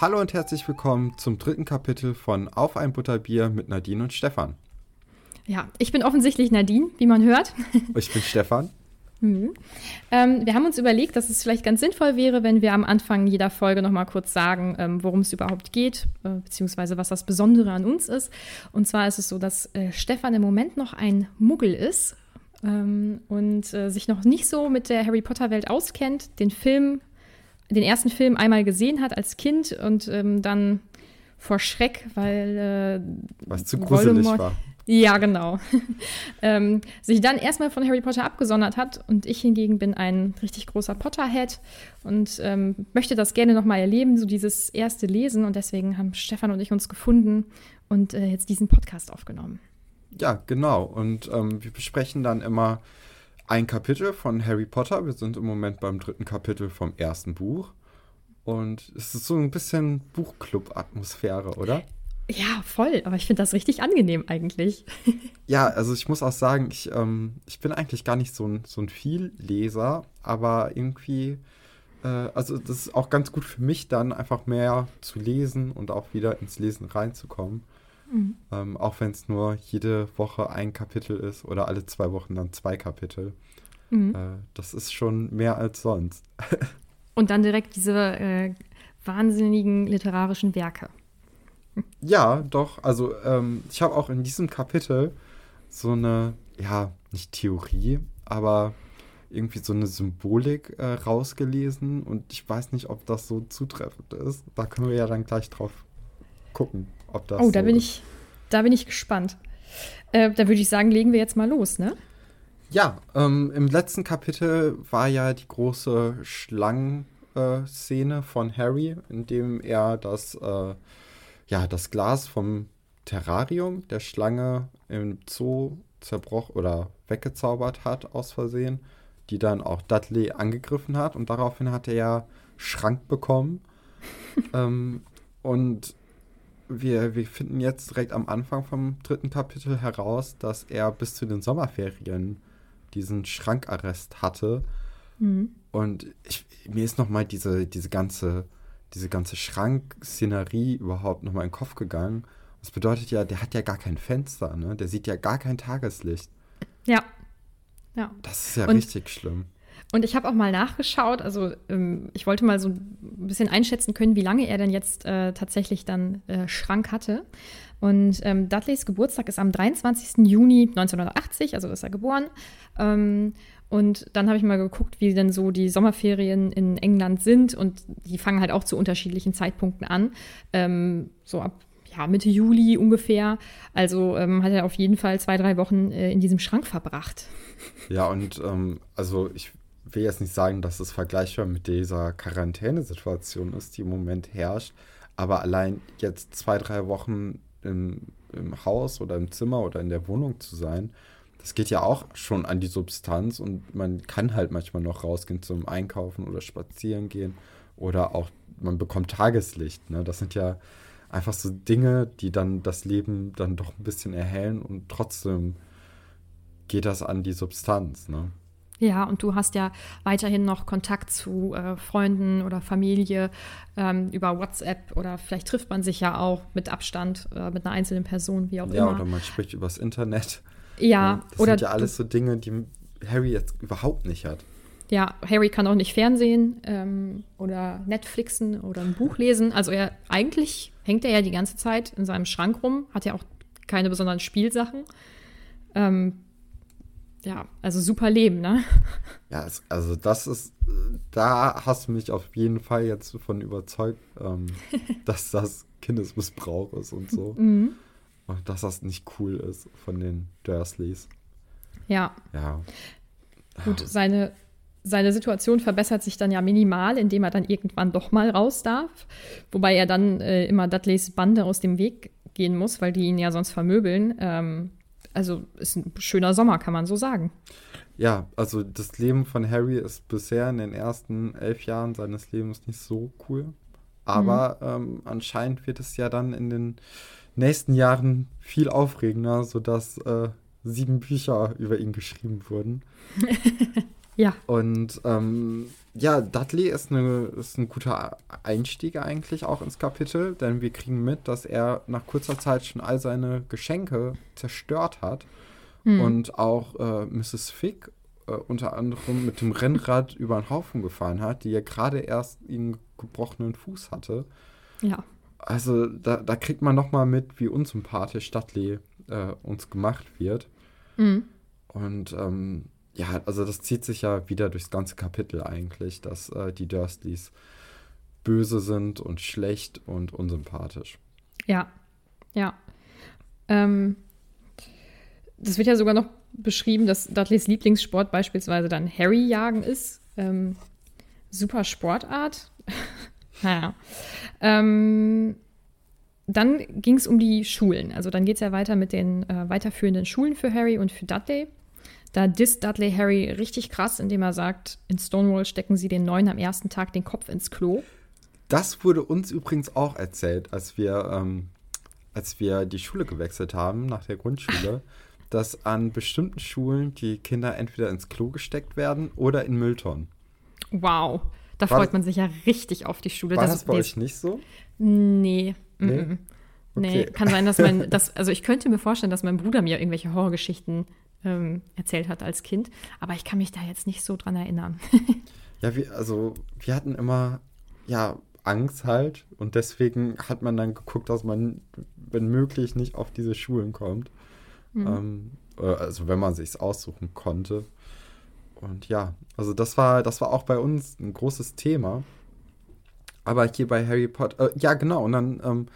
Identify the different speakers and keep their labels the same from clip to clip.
Speaker 1: Hallo und herzlich willkommen zum dritten Kapitel von Auf ein Butterbier mit Nadine und Stefan.
Speaker 2: Ja, ich bin offensichtlich Nadine, wie man hört.
Speaker 1: Ich bin Stefan.
Speaker 2: Mhm. Ähm, wir haben uns überlegt, dass es vielleicht ganz sinnvoll wäre, wenn wir am Anfang jeder Folge noch mal kurz sagen, ähm, worum es überhaupt geht, äh, beziehungsweise was das Besondere an uns ist. Und zwar ist es so, dass äh, Stefan im Moment noch ein Muggel ist ähm, und äh, sich noch nicht so mit der Harry Potter Welt auskennt, den Film, den ersten Film einmal gesehen hat als Kind und ähm, dann vor Schreck, weil äh,
Speaker 1: Was zu gruselig
Speaker 2: Voldemort-
Speaker 1: war.
Speaker 2: ja, genau. ähm, sich dann erstmal von Harry Potter abgesondert hat und ich hingegen bin ein richtig großer Potterhead und ähm, möchte das gerne nochmal erleben, so dieses erste Lesen und deswegen haben Stefan und ich uns gefunden und äh, jetzt diesen Podcast aufgenommen.
Speaker 1: Ja, genau. Und ähm, wir besprechen dann immer ein Kapitel von Harry Potter. Wir sind im Moment beim dritten Kapitel vom ersten Buch. Und es ist so ein bisschen Buchclub-Atmosphäre, oder?
Speaker 2: Ja, voll, aber ich finde das richtig angenehm eigentlich.
Speaker 1: Ja, also ich muss auch sagen, ich, ähm, ich bin eigentlich gar nicht so ein, so ein Vielleser, aber irgendwie, äh, also das ist auch ganz gut für mich dann, einfach mehr zu lesen und auch wieder ins Lesen reinzukommen. Ähm, auch wenn es nur jede Woche ein Kapitel ist oder alle zwei Wochen dann zwei Kapitel.
Speaker 2: Mhm.
Speaker 1: Äh, das ist schon mehr als sonst.
Speaker 2: Und dann direkt diese äh, wahnsinnigen literarischen Werke.
Speaker 1: Ja, doch. Also ähm, ich habe auch in diesem Kapitel so eine, ja, nicht Theorie, aber irgendwie so eine Symbolik äh, rausgelesen und ich weiß nicht, ob das so zutreffend ist. Da können wir ja dann gleich drauf gucken, ob das.
Speaker 2: Oh, da
Speaker 1: so
Speaker 2: bin
Speaker 1: ist.
Speaker 2: ich, da bin ich gespannt. Äh, da würde ich sagen, legen wir jetzt mal los, ne?
Speaker 1: Ja, ähm, im letzten Kapitel war ja die große Schlangen-Szene von Harry, in dem er das, äh, ja, das Glas vom Terrarium der Schlange im Zoo zerbrochen oder weggezaubert hat aus Versehen, die dann auch Dudley angegriffen hat und daraufhin hat er ja Schrank bekommen. ähm, und wir, wir finden jetzt direkt am Anfang vom dritten Kapitel heraus, dass er bis zu den Sommerferien diesen Schrankarrest hatte. Und ich, mir ist nochmal diese, diese ganze, diese ganze Schrankszenerie überhaupt nochmal in den Kopf gegangen. Das bedeutet ja, der hat ja gar kein Fenster, ne? Der sieht ja gar kein Tageslicht.
Speaker 2: Ja. Ja.
Speaker 1: Das ist ja
Speaker 2: Und-
Speaker 1: richtig schlimm.
Speaker 2: Und ich habe auch mal nachgeschaut, also ähm, ich wollte mal so ein bisschen einschätzen können, wie lange er denn jetzt äh, tatsächlich dann äh, Schrank hatte. Und ähm, Dudleys Geburtstag ist am 23. Juni 1980, also ist er geboren. Ähm, und dann habe ich mal geguckt, wie denn so die Sommerferien in England sind. Und die fangen halt auch zu unterschiedlichen Zeitpunkten an. Ähm, so ab ja, Mitte Juli ungefähr. Also ähm, hat er auf jeden Fall zwei, drei Wochen äh, in diesem Schrank verbracht.
Speaker 1: Ja, und ähm, also ich will jetzt nicht sagen, dass es vergleichbar mit dieser Quarantänesituation ist, die im Moment herrscht. Aber allein jetzt zwei, drei Wochen im, im Haus oder im Zimmer oder in der Wohnung zu sein, das geht ja auch schon an die Substanz und man kann halt manchmal noch rausgehen zum Einkaufen oder spazieren gehen oder auch man bekommt Tageslicht. Ne? Das sind ja einfach so Dinge, die dann das Leben dann doch ein bisschen erhellen und trotzdem geht das an die Substanz. Ne?
Speaker 2: Ja, und du hast ja weiterhin noch Kontakt zu äh, Freunden oder Familie ähm, über WhatsApp oder vielleicht trifft man sich ja auch mit Abstand äh, mit einer einzelnen Person, wie auch
Speaker 1: ja,
Speaker 2: immer.
Speaker 1: Ja, oder man spricht übers Internet.
Speaker 2: Ja,
Speaker 1: ne? das
Speaker 2: oder
Speaker 1: sind ja alles so Dinge, die Harry jetzt überhaupt nicht hat.
Speaker 2: Ja, Harry kann auch nicht Fernsehen ähm, oder Netflixen oder ein Buch lesen. Also er eigentlich hängt er ja die ganze Zeit in seinem Schrank rum, hat ja auch keine besonderen Spielsachen. Ähm, ja, also super Leben, ne?
Speaker 1: Ja, also das ist, da hast du mich auf jeden Fall jetzt von überzeugt, ähm, dass das Kindesmissbrauch ist und so.
Speaker 2: Mhm.
Speaker 1: Und dass das nicht cool ist von den Dursleys.
Speaker 2: Ja.
Speaker 1: Ja.
Speaker 2: Gut, seine, seine Situation verbessert sich dann ja minimal, indem er dann irgendwann doch mal raus darf. Wobei er dann äh, immer Dudleys Bande aus dem Weg gehen muss, weil die ihn ja sonst vermöbeln. Ähm, also ist ein schöner Sommer, kann man so sagen.
Speaker 1: Ja, also das Leben von Harry ist bisher in den ersten elf Jahren seines Lebens nicht so cool. Aber mhm. ähm, anscheinend wird es ja dann in den nächsten Jahren viel aufregender, sodass äh, sieben Bücher über ihn geschrieben wurden.
Speaker 2: ja.
Speaker 1: Und ähm, ja, Dudley ist, eine, ist ein guter Einstieg eigentlich auch ins Kapitel, denn wir kriegen mit, dass er nach kurzer Zeit schon all seine Geschenke zerstört hat mhm. und auch äh, Mrs. Fick äh, unter anderem mit dem Rennrad über den Haufen gefahren hat, die ja gerade erst einen gebrochenen Fuß hatte.
Speaker 2: Ja.
Speaker 1: Also da, da kriegt man noch mal mit, wie unsympathisch Dudley äh, uns gemacht wird.
Speaker 2: Mhm.
Speaker 1: Und ähm, ja, also das zieht sich ja wieder durchs ganze Kapitel eigentlich, dass äh, die Dursleys böse sind und schlecht und unsympathisch.
Speaker 2: Ja, ja. Ähm, das wird ja sogar noch beschrieben, dass Dudleys Lieblingssport beispielsweise dann Harry-Jagen ist. Ähm, super Sportart. naja. Ähm, dann ging es um die Schulen. Also dann geht es ja weiter mit den äh, weiterführenden Schulen für Harry und für Dudley. Da disst Dudley Harry richtig krass, indem er sagt, in Stonewall stecken sie den Neuen am ersten Tag den Kopf ins Klo.
Speaker 1: Das wurde uns übrigens auch erzählt, als wir, ähm, als wir die Schule gewechselt haben, nach der Grundschule, dass an bestimmten Schulen die Kinder entweder ins Klo gesteckt werden oder in Mülltonnen.
Speaker 2: Wow, da War freut man sich ja richtig auf die Schule.
Speaker 1: War das, das bei euch nicht so?
Speaker 2: Nee. Nee? Mm -mm. Okay. nee, kann sein, dass mein, dass, also ich könnte mir vorstellen, dass mein Bruder mir irgendwelche Horrorgeschichten ähm, erzählt hat als Kind. Aber ich kann mich da jetzt nicht so dran erinnern.
Speaker 1: ja, wir, also wir hatten immer, ja, Angst halt. Und deswegen hat man dann geguckt, dass man, wenn möglich, nicht auf diese Schulen kommt. Mhm. Ähm, also wenn man sich aussuchen konnte. Und ja, also das war, das war auch bei uns ein großes Thema. Aber hier bei Harry Potter, äh, ja genau, und dann, ähm,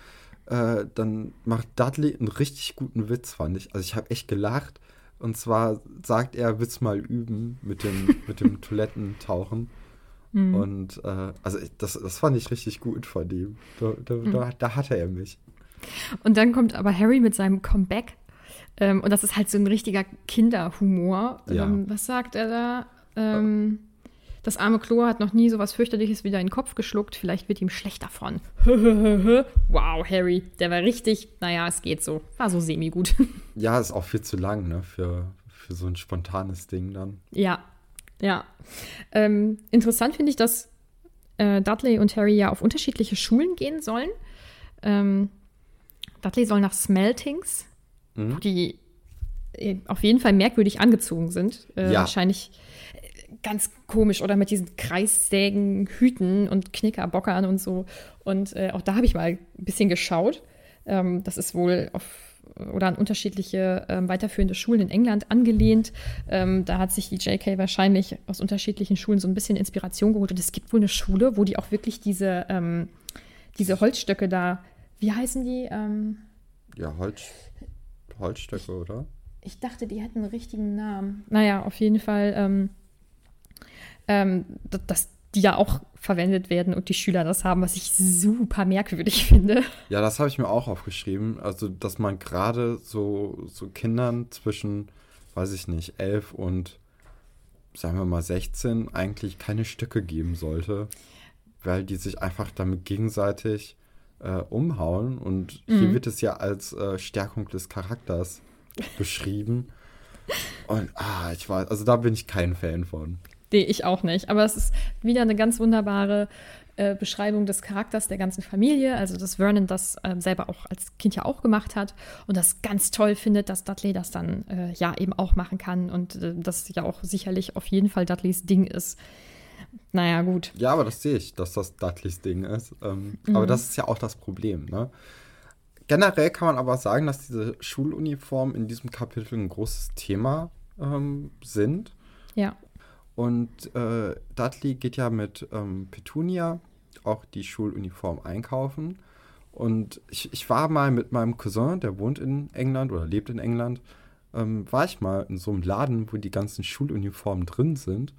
Speaker 1: äh, dann macht Dudley einen richtig guten Witz, fand ich. Also ich habe echt gelacht. Und zwar sagt er, Witz mal üben mit dem, mit dem Toilettentauchen. Mhm. Und äh, also das, das fand ich richtig gut von ihm. Da, da, mhm. da, da, hatte er mich.
Speaker 2: Und dann kommt aber Harry mit seinem Comeback. Ähm, und das ist halt so ein richtiger Kinderhumor.
Speaker 1: Ja.
Speaker 2: Ähm, was sagt er da? Ähm, das arme Klo hat noch nie so was fürchterliches wieder in den Kopf geschluckt. Vielleicht wird ihm schlecht davon. wow, Harry, der war richtig, naja, es geht so. War so semi-gut.
Speaker 1: Ja, ist auch viel zu lang, ne, für, für so ein spontanes Ding dann.
Speaker 2: Ja, ja. Ähm, interessant finde ich, dass äh, Dudley und Harry ja auf unterschiedliche Schulen gehen sollen. Ähm, Dudley soll nach Smeltings, mhm. wo die äh, auf jeden Fall merkwürdig angezogen sind. Äh, ja. Wahrscheinlich ganz komisch oder mit diesen Kreissägen, Hüten und Knickerbockern und so. Und äh, auch da habe ich mal ein bisschen geschaut. Ähm, das ist wohl auf oder an unterschiedliche ähm, weiterführende Schulen in England angelehnt. Ähm, da hat sich die JK wahrscheinlich aus unterschiedlichen Schulen so ein bisschen Inspiration geholt. Und es gibt wohl eine Schule, wo die auch wirklich diese, ähm, diese Holzstöcke da wie heißen die? Ähm,
Speaker 1: ja, Holz, Holzstöcke, oder?
Speaker 2: Ich dachte, die hätten einen richtigen Namen. Naja, auf jeden Fall, ähm, dass die ja auch verwendet werden und die Schüler das haben, was ich super merkwürdig finde.
Speaker 1: Ja, das habe ich mir auch aufgeschrieben. Also, dass man gerade so, so Kindern zwischen, weiß ich nicht, elf und sagen wir mal 16 eigentlich keine Stücke geben sollte, weil die sich einfach damit gegenseitig äh, umhauen. Und mhm. hier wird es ja als äh, Stärkung des Charakters beschrieben. Und ah, ich weiß, also da bin ich kein Fan von.
Speaker 2: Nee, ich auch nicht. Aber es ist wieder eine ganz wunderbare äh, Beschreibung des Charakters der ganzen Familie. Also, dass Vernon das äh, selber auch als Kind ja auch gemacht hat und das ganz toll findet, dass Dudley das dann äh, ja eben auch machen kann und äh, das ja auch sicherlich auf jeden Fall Dudleys Ding ist. Naja, gut.
Speaker 1: Ja, aber das sehe ich, dass das Dudleys Ding ist. Ähm, mhm. Aber das ist ja auch das Problem, ne? Generell kann man aber sagen, dass diese Schuluniformen in diesem Kapitel ein großes Thema ähm, sind.
Speaker 2: Ja.
Speaker 1: Und äh, Dudley geht ja mit ähm, Petunia auch die Schuluniform einkaufen. Und ich, ich war mal mit meinem Cousin, der wohnt in England oder lebt in England, ähm, war ich mal in so einem Laden, wo die ganzen Schuluniformen drin sind.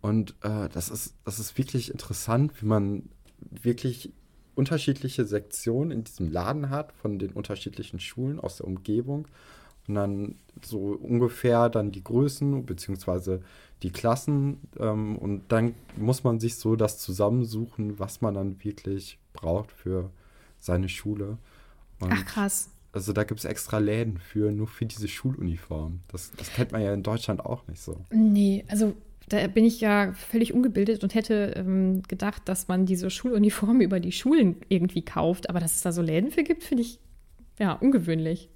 Speaker 1: Und äh, das, ist, das ist wirklich interessant, wie man wirklich unterschiedliche Sektionen in diesem Laden hat von den unterschiedlichen Schulen aus der Umgebung und dann so ungefähr dann die Größen beziehungsweise die Klassen ähm, und dann muss man sich so das zusammensuchen, was man dann wirklich braucht für seine Schule.
Speaker 2: Und Ach krass.
Speaker 1: Also da gibt es extra Läden für, nur für diese Schuluniform. Das, das kennt man ja in Deutschland auch nicht so.
Speaker 2: Nee, also da bin ich ja völlig ungebildet und hätte ähm, gedacht, dass man diese Schuluniformen über die Schulen irgendwie kauft. Aber dass es da so Läden für gibt, finde ich ja ungewöhnlich.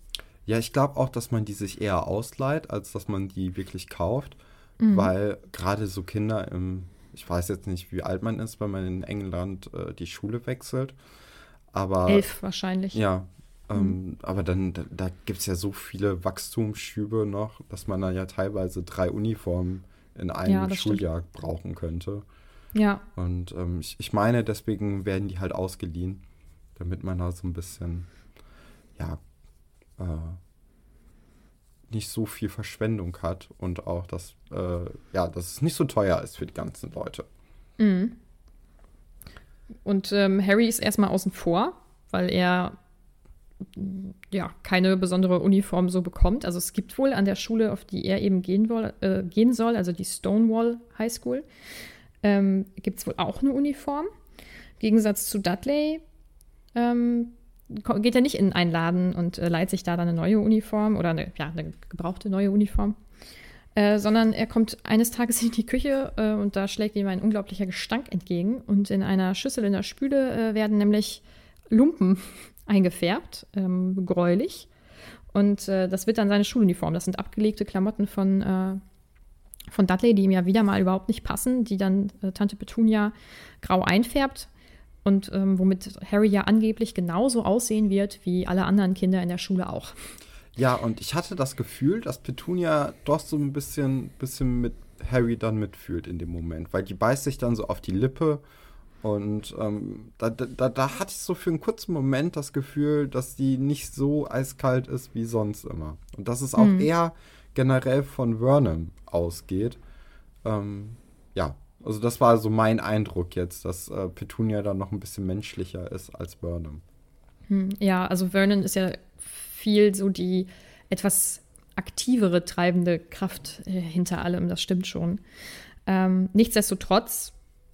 Speaker 1: Ja, ich glaube auch, dass man die sich eher ausleiht, als dass man die wirklich kauft. Mhm. Weil gerade so Kinder im, ich weiß jetzt nicht, wie alt man ist, wenn man in England äh, die Schule wechselt. Aber.
Speaker 2: Elf wahrscheinlich.
Speaker 1: Ja. Ähm, mhm. Aber dann, da, da gibt es ja so viele Wachstumsschübe noch, dass man da ja teilweise drei Uniformen in einem ja, Schuljahr stimmt. brauchen könnte.
Speaker 2: Ja.
Speaker 1: Und ähm, ich, ich meine, deswegen werden die halt ausgeliehen, damit man da so ein bisschen, ja, äh, nicht so viel Verschwendung hat und auch, dass, äh, ja, dass es nicht so teuer ist für die ganzen Leute.
Speaker 2: Mhm. Und ähm, Harry ist erstmal außen vor, weil er ja keine besondere Uniform so bekommt. Also es gibt wohl an der Schule, auf die er eben gehen, woll, äh, gehen soll, also die Stonewall High School, ähm, gibt es wohl auch eine Uniform. Im Gegensatz zu Dudley ähm, geht er nicht in einen Laden und äh, leiht sich da dann eine neue Uniform oder eine, ja, eine gebrauchte neue Uniform, äh, sondern er kommt eines Tages in die Küche äh, und da schlägt ihm ein unglaublicher Gestank entgegen und in einer Schüssel in der Spüle äh, werden nämlich Lumpen eingefärbt, ähm, gräulich. Und äh, das wird dann seine Schuluniform. Das sind abgelegte Klamotten von, äh, von Dudley, die ihm ja wieder mal überhaupt nicht passen, die dann Tante Petunia grau einfärbt und ähm, womit Harry ja angeblich genauso aussehen wird wie alle anderen Kinder in der Schule auch.
Speaker 1: Ja, und ich hatte das Gefühl, dass Petunia doch so ein bisschen, bisschen mit Harry dann mitfühlt in dem Moment, weil die beißt sich dann so auf die Lippe und ähm, da, da, da hatte ich so für einen kurzen Moment das Gefühl, dass die nicht so eiskalt ist wie sonst immer. Und dass es auch mhm. eher generell von Vernon ausgeht. Ähm, ja, also das war so mein Eindruck jetzt, dass äh, Petunia dann noch ein bisschen menschlicher ist als Vernon.
Speaker 2: Hm, ja, also Vernon ist ja viel so die etwas aktivere treibende Kraft äh, hinter allem, das stimmt schon. Ähm, nichtsdestotrotz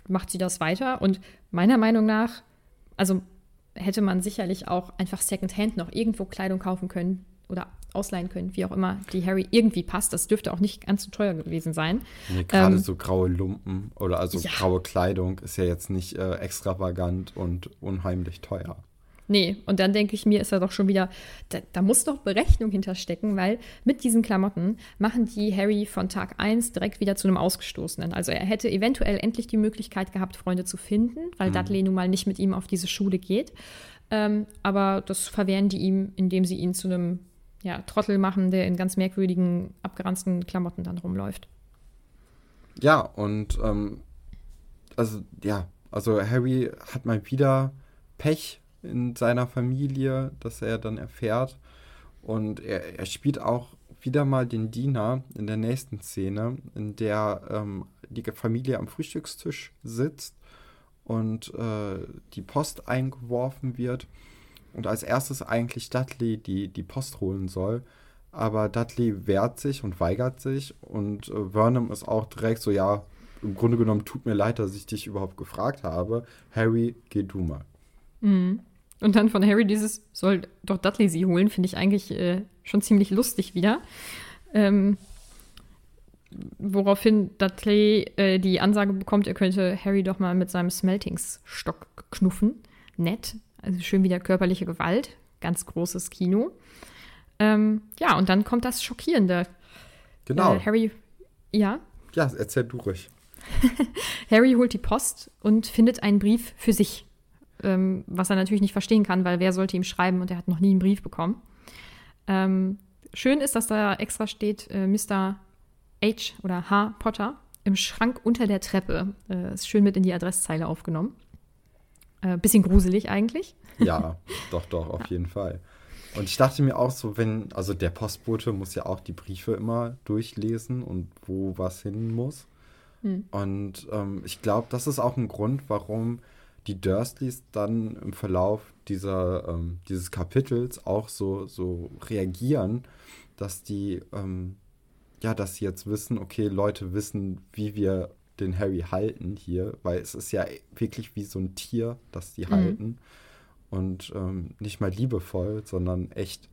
Speaker 2: macht sie das weiter und meiner Meinung nach, also hätte man sicherlich auch einfach Secondhand noch irgendwo Kleidung kaufen können oder ausleihen können, wie auch immer, die Harry irgendwie passt. Das dürfte auch nicht ganz so teuer gewesen sein.
Speaker 1: Nee, gerade ähm, so graue Lumpen oder also ja. graue Kleidung ist ja jetzt nicht äh, extravagant und unheimlich teuer.
Speaker 2: Nee, und dann denke ich mir, ist er doch schon wieder, da, da, muss doch Berechnung hinterstecken, weil mit diesen Klamotten machen die Harry von Tag 1 direkt wieder zu einem Ausgestoßenen. Also er hätte eventuell endlich die Möglichkeit gehabt, Freunde zu finden, weil mhm. Dudley nun mal nicht mit ihm auf diese Schule geht. Ähm, aber das verwehren die ihm, indem sie ihn zu einem ja, Trottel machen, der in ganz merkwürdigen, abgeranzten Klamotten dann rumläuft.
Speaker 1: Ja, und ähm, also ja, also Harry hat mal wieder Pech in seiner Familie, das er dann erfährt. Und er, er spielt auch wieder mal den Diener in der nächsten Szene, in der ähm, die Familie am Frühstückstisch sitzt und äh, die Post eingeworfen wird und als erstes eigentlich Dudley die, die Post holen soll. Aber Dudley wehrt sich und weigert sich und äh, Vernon ist auch direkt so, ja, im Grunde genommen tut mir leid, dass ich dich überhaupt gefragt habe. Harry, geh du mal.
Speaker 2: Mhm. Und dann von Harry dieses, soll doch Dudley sie holen, finde ich eigentlich äh, schon ziemlich lustig wieder. Ähm, woraufhin Dudley äh, die Ansage bekommt, er könnte Harry doch mal mit seinem Smeltingsstock knuffen. Nett, also schön wieder körperliche Gewalt, ganz großes Kino. Ähm, ja, und dann kommt das Schockierende.
Speaker 1: Genau.
Speaker 2: Äh, Harry, ja?
Speaker 1: Ja, erzähl du ruhig.
Speaker 2: Harry holt die Post und findet einen Brief für sich, ähm, was er natürlich nicht verstehen kann, weil wer sollte ihm schreiben und er hat noch nie einen Brief bekommen. Ähm, schön ist, dass da extra steht, äh, Mr. H oder H. Potter im Schrank unter der Treppe. Äh, ist schön mit in die Adresszeile aufgenommen. Äh, bisschen gruselig eigentlich.
Speaker 1: Ja, doch, doch, auf ja. jeden Fall. Und ich dachte mir auch so, wenn, also der Postbote muss ja auch die Briefe immer durchlesen und wo was hin muss. Hm. Und ähm, ich glaube, das ist auch ein Grund, warum die Dursleys dann im Verlauf dieser, ähm, dieses Kapitels auch so, so reagieren, dass die, ähm, ja, dass sie jetzt wissen, okay, Leute wissen, wie wir den Harry halten hier, weil es ist ja wirklich wie so ein Tier, das die mhm. halten. Und ähm, nicht mal liebevoll, sondern echt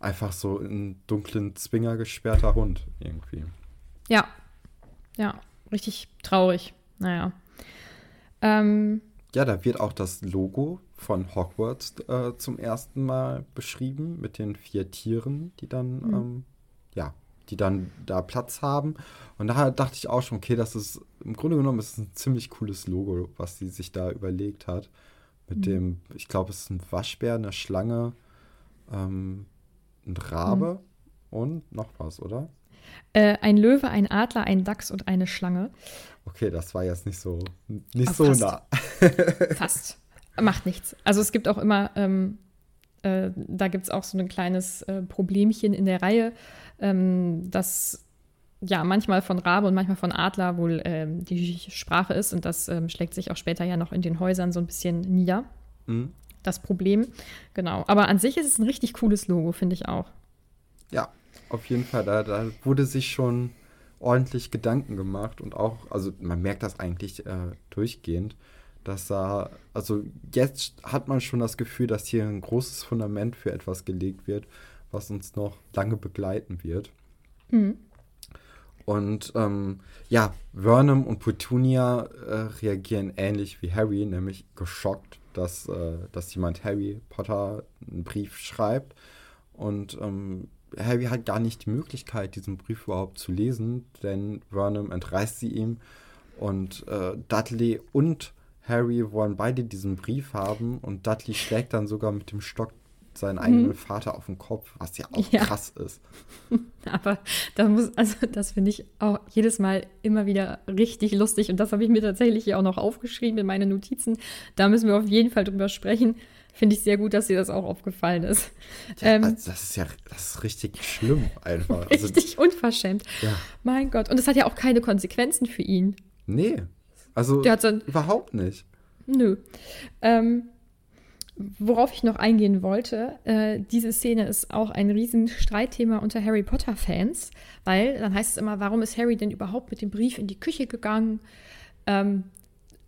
Speaker 1: einfach so in dunklen Zwinger gesperrter Hund irgendwie.
Speaker 2: Ja. Ja, richtig traurig. Naja. Ähm,
Speaker 1: ja, da wird auch das Logo von Hogwarts äh, zum ersten Mal beschrieben mit den vier Tieren, die dann, mhm. ähm, ja, die dann da Platz haben. Und daher dachte ich auch schon, okay, das ist im Grunde genommen ist ein ziemlich cooles Logo, was sie sich da überlegt hat. Mit mhm. dem, ich glaube, es ist ein Waschbär, eine Schlange, ähm, ein Rabe mhm. und noch was, oder?
Speaker 2: Äh, ein Löwe, ein Adler, ein Dachs und eine Schlange.
Speaker 1: Okay, das war jetzt nicht so, nicht so fast. nah.
Speaker 2: fast. Macht nichts. Also es gibt auch immer, ähm, äh, da gibt es auch so ein kleines äh, Problemchen in der Reihe, ähm, dass ja manchmal von Rabe und manchmal von Adler wohl ähm, die Sprache ist und das ähm, schlägt sich auch später ja noch in den Häusern so ein bisschen nieder. Mhm. Das Problem. Genau. Aber an sich ist es ein richtig cooles Logo, finde ich auch.
Speaker 1: Ja, auf jeden Fall. Da, da wurde sich schon ordentlich Gedanken gemacht und auch, also man merkt das eigentlich äh, durchgehend, dass da, also jetzt hat man schon das Gefühl, dass hier ein großes Fundament für etwas gelegt wird, was uns noch lange begleiten wird. Mhm. Und ähm, ja, Vernon und Petunia äh, reagieren ähnlich wie Harry, nämlich geschockt, dass, äh, dass jemand Harry Potter einen Brief schreibt. Und ähm, Harry hat gar nicht die Möglichkeit, diesen Brief überhaupt zu lesen, denn Vernon entreißt sie ihm und äh, Dudley und Harry wollen beide diesen Brief haben und Dudley schlägt dann sogar mit dem Stock seinen eigenen mhm. Vater auf den Kopf, was ja auch ja. krass ist.
Speaker 2: Aber das muss, also das finde ich auch jedes Mal immer wieder richtig lustig und das habe ich mir tatsächlich auch noch aufgeschrieben in meine Notizen. Da müssen wir auf jeden Fall drüber sprechen finde ich sehr gut, dass dir das auch aufgefallen ist.
Speaker 1: Ja, ähm, also das ist ja das ist richtig schlimm einfach.
Speaker 2: Also richtig also, unverschämt. Ja. Mein Gott. Und es hat ja auch keine Konsequenzen für ihn.
Speaker 1: Nee. Also so überhaupt nicht.
Speaker 2: Nö. Ähm, worauf ich noch eingehen wollte, äh, diese Szene ist auch ein riesen Streitthema unter Harry Potter-Fans, weil dann heißt es immer, warum ist Harry denn überhaupt mit dem Brief in die Küche gegangen? Ähm,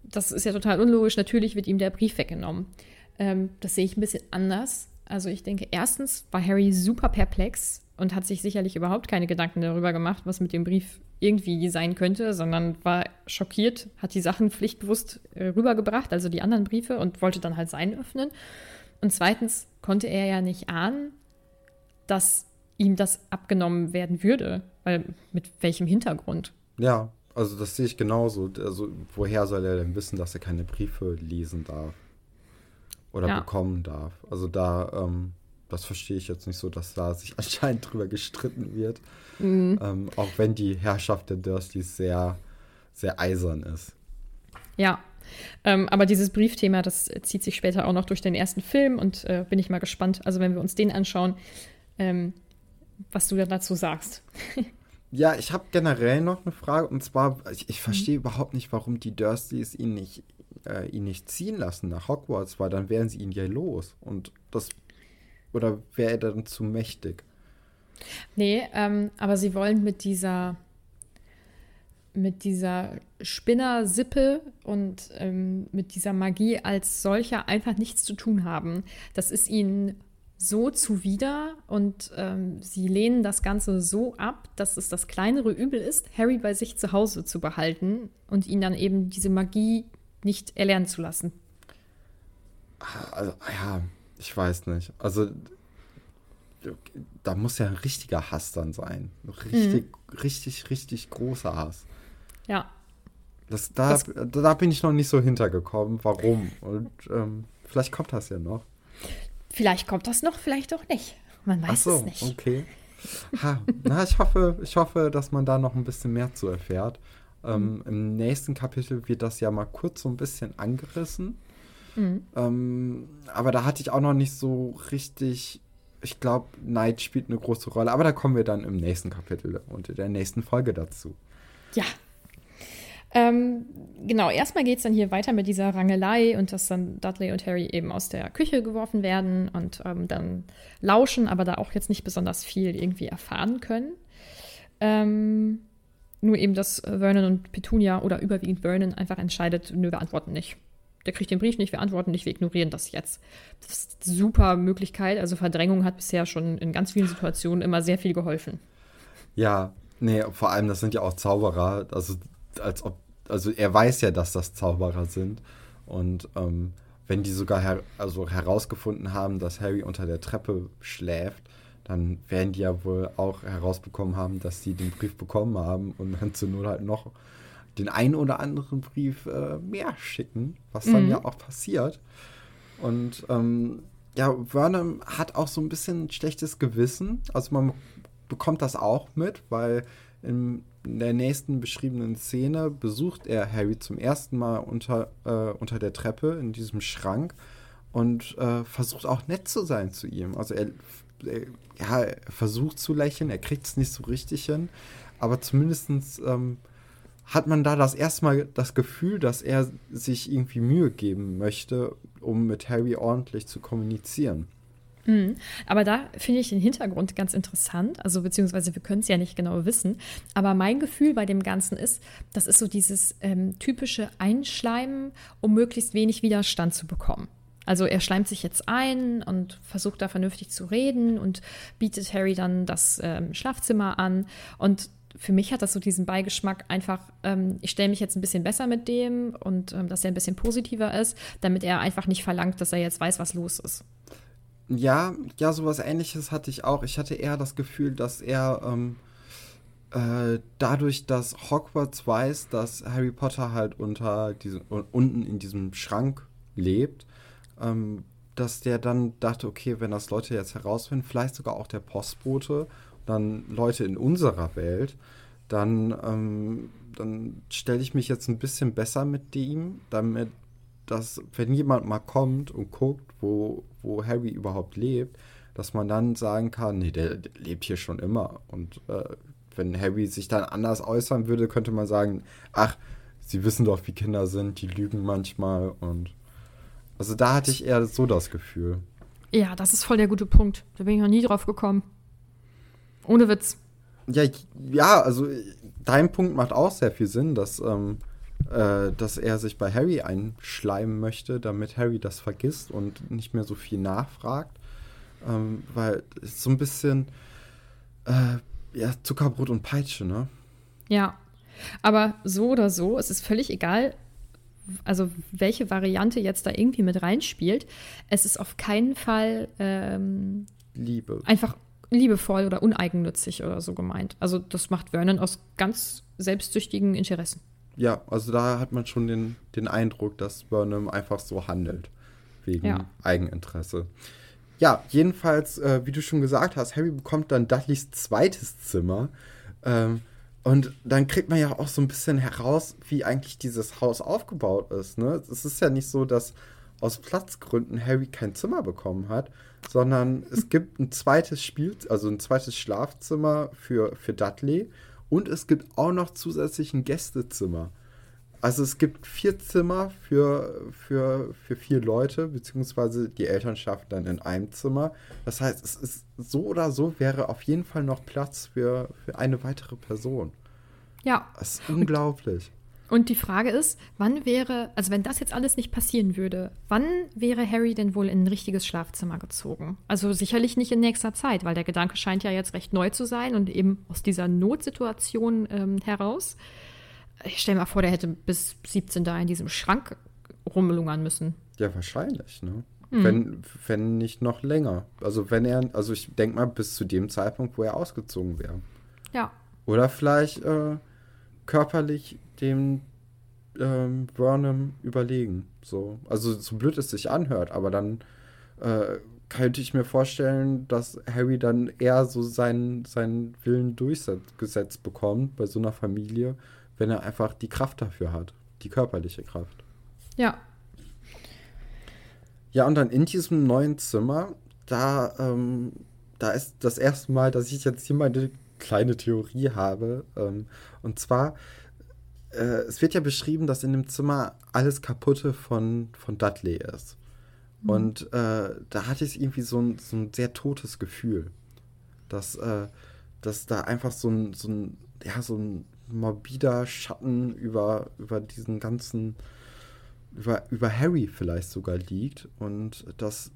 Speaker 2: das ist ja total unlogisch. Natürlich wird ihm der Brief weggenommen. Ähm, das sehe ich ein bisschen anders. Also ich denke, erstens war Harry super perplex und hat sich sicherlich überhaupt keine Gedanken darüber gemacht, was mit dem Brief irgendwie sein könnte, sondern war schockiert, hat die Sachen pflichtbewusst äh, rübergebracht, also die anderen Briefe, und wollte dann halt seinen öffnen. Und zweitens konnte er ja nicht ahnen, dass ihm das abgenommen werden würde, weil mit welchem Hintergrund?
Speaker 1: Ja, also das sehe ich genauso. Also woher soll er denn wissen, dass er keine Briefe lesen darf? oder ja. bekommen darf. Also da, ähm, das verstehe ich jetzt nicht so, dass da sich anscheinend drüber gestritten wird. Mhm. Ähm, auch wenn die Herrschaft der Dursleys sehr, sehr eisern ist.
Speaker 2: Ja, Ähm, aber dieses Briefthema, das zieht sich später auch noch durch den ersten Film und äh, bin ich mal gespannt. Also wenn wir uns den anschauen, ähm, was du dazu sagst.
Speaker 1: ja, ich habe generell noch eine Frage und zwar, ich, ich verstehe mhm. überhaupt nicht, warum die Dursleys ihn nicht, äh, ihn nicht ziehen lassen nach Hogwarts, weil dann wären sie ihn ja los und das oder wäre er dann zu mächtig?
Speaker 2: Nee, ähm, aber sie wollen mit dieser mit dieser Spinnersippe und ähm, mit dieser Magie als solcher einfach nichts zu tun haben. Das ist ihnen so zuwider und ähm, sie lehnen das Ganze so ab, dass es das kleinere Übel ist, Harry bei sich zu Hause zu behalten und ihn dann eben diese Magie nicht erlernen zu lassen.
Speaker 1: Also, ja, ich weiß nicht. Also da muss ja ein richtiger Hass dann sein. Richtig, mhm. richtig, richtig großer Hass.
Speaker 2: Ja.
Speaker 1: Das, da, das, da bin ich noch nicht so hintergekommen, warum. Und ähm, vielleicht kommt das ja noch.
Speaker 2: Vielleicht kommt das noch, vielleicht auch nicht. Man weiß Ach so, es nicht.
Speaker 1: Okay. Ha, na, ich hoffe, ich hoffe, dass man da noch ein bisschen mehr zu erfährt. Ähm, mhm. Im nächsten Kapitel wird das ja mal kurz so ein bisschen angerissen. Mhm. Ähm, aber da hatte ich auch noch nicht so richtig ich glaube, Night spielt eine große Rolle, aber da kommen wir dann im nächsten Kapitel und in der nächsten Folge dazu.
Speaker 2: Ja. Ähm, genau, erstmal geht es dann hier weiter mit dieser Rangelei und dass dann Dudley und Harry eben aus der Küche geworfen werden und ähm, dann lauschen, aber da auch jetzt nicht besonders viel irgendwie erfahren können. Ähm, nur eben, dass Vernon und Petunia oder überwiegend Vernon einfach entscheidet, nö, wir antworten nicht der kriegt den Brief nicht, wir antworten nicht, wir ignorieren das jetzt. Das ist eine super Möglichkeit. Also Verdrängung hat bisher schon in ganz vielen Situationen immer sehr viel geholfen.
Speaker 1: Ja, nee, vor allem, das sind ja auch Zauberer. Also, als ob, also er weiß ja, dass das Zauberer sind. Und ähm, wenn die sogar her also herausgefunden haben, dass Harry unter der Treppe schläft, dann werden die ja wohl auch herausbekommen haben, dass sie den Brief bekommen haben und dann zu Null halt noch den einen oder anderen Brief äh, mehr schicken, was dann mhm. ja auch passiert. Und ähm, ja, Vernon hat auch so ein bisschen ein schlechtes Gewissen. Also man bekommt das auch mit, weil in, der nächsten beschriebenen Szene besucht er Harry zum ersten Mal unter, äh, unter der Treppe in diesem Schrank und äh, versucht auch nett zu sein zu ihm. Also er, er, ja, er versucht zu lächeln, er kriegt es nicht so richtig hin, aber zumindest ähm, hat man da das erste Mal das Gefühl, dass er sich irgendwie Mühe geben möchte, um mit Harry ordentlich zu kommunizieren.
Speaker 2: Mhm. Aber da finde ich den Hintergrund ganz interessant. Also, beziehungsweise wir können es ja nicht genau wissen. Aber mein Gefühl bei dem Ganzen ist, das ist so dieses ähm, typische Einschleimen, um möglichst wenig Widerstand zu bekommen. Also er schleimt sich jetzt ein und versucht da vernünftig zu reden und bietet Harry dann das ähm, Schlafzimmer an. Und für mich hat das so diesen Beigeschmack einfach, ähm, ich stelle mich jetzt ein bisschen besser mit dem und ähm, dass er ein bisschen positiver ist, damit er einfach nicht verlangt, dass er jetzt weiß, was los ist.
Speaker 1: Ja, ja, sowas ähnliches hatte ich auch. Ich hatte eher das Gefühl, dass er ähm, äh, dadurch, dass Hogwarts weiß, dass Harry Potter halt unter diesem, unten in diesem Schrank lebt, ähm, dass der dann dachte, okay, wenn das Leute jetzt herausfinden, vielleicht sogar auch der Postbote dann Leute in unserer Welt, dann, ähm, dann stelle ich mich jetzt ein bisschen besser mit dem, damit, dass, wenn jemand mal kommt und guckt, wo, wo Harry überhaupt lebt, dass man dann sagen kann, nee, der, der lebt hier schon immer. Und äh, wenn Harry sich dann anders äußern würde, könnte man sagen, ach, sie wissen doch, wie Kinder sind, die lügen manchmal und also da hatte ich eher so das Gefühl.
Speaker 2: Ja, das ist voll der gute Punkt. Da bin ich noch nie drauf gekommen. Ohne Witz.
Speaker 1: Ja, ja, also dein Punkt macht auch sehr viel Sinn, dass, ähm, äh, dass er sich bei Harry einschleimen möchte, damit Harry das vergisst und nicht mehr so viel nachfragt. Ähm, weil es so ein bisschen äh, ja, Zuckerbrot und Peitsche, ne?
Speaker 2: Ja. Aber so oder so, es ist völlig egal, also welche Variante jetzt da irgendwie mit reinspielt. Es ist auf keinen Fall ähm,
Speaker 1: Liebe.
Speaker 2: Einfach liebevoll oder uneigennützig oder so gemeint. Also das macht Vernon aus ganz selbstsüchtigen Interessen.
Speaker 1: Ja, also da hat man schon den, den Eindruck, dass Burnham einfach so handelt. Wegen ja. Eigeninteresse. Ja, jedenfalls, äh, wie du schon gesagt hast, Harry bekommt dann Dudleys zweites Zimmer. Ähm, Und dann kriegt man ja auch so ein bisschen heraus, wie eigentlich dieses Haus aufgebaut ist. Ne? Es ist ja nicht so, dass aus Platzgründen Harry kein Zimmer bekommen hat, sondern es gibt ein zweites Spiel, also ein zweites Schlafzimmer für, für Dudley und es gibt auch noch zusätzlich ein Gästezimmer. Also es gibt vier Zimmer für, für, für vier Leute, beziehungsweise die Eltern schaffen dann in einem Zimmer. Das heißt, es ist so oder so wäre auf jeden Fall noch Platz für, für eine weitere Person.
Speaker 2: Ja.
Speaker 1: Das ist unglaublich.
Speaker 2: Und die Frage ist, wann wäre, also wenn das jetzt alles nicht passieren würde, wann wäre Harry denn wohl in ein richtiges Schlafzimmer gezogen? Also sicherlich nicht in nächster Zeit, weil der Gedanke scheint ja jetzt recht neu zu sein und eben aus dieser Notsituation ähm, heraus. Ich stelle mir vor, der hätte bis 17 da in diesem Schrank rumlungern müssen.
Speaker 1: Ja, wahrscheinlich, ne? Mhm. Wenn, wenn nicht noch länger. Also wenn er, also ich denke mal bis zu dem Zeitpunkt, wo er ausgezogen wäre.
Speaker 2: Ja.
Speaker 1: Oder vielleicht äh, körperlich dem ähm, Burnham überlegen. So. Also so blöd es sich anhört, aber dann äh, könnte ich mir vorstellen, dass Harry dann eher so seinen, seinen Willen durchgesetzt bekommt bei so einer Familie, wenn er einfach die Kraft dafür hat, die körperliche Kraft.
Speaker 2: Ja.
Speaker 1: Ja, und dann in diesem neuen Zimmer, da, ähm, da ist das erste Mal, dass ich jetzt hier meine kleine Theorie habe. Ähm, und zwar äh, es wird ja beschrieben, dass in dem Zimmer alles Kaputte von, von Dudley ist. Mhm. Und äh, da hatte ich irgendwie so ein, so ein sehr totes Gefühl. Dass, äh, dass da einfach so ein, so ein, ja, so ein morbider Schatten über, über diesen ganzen, über, über Harry vielleicht sogar liegt. Und das,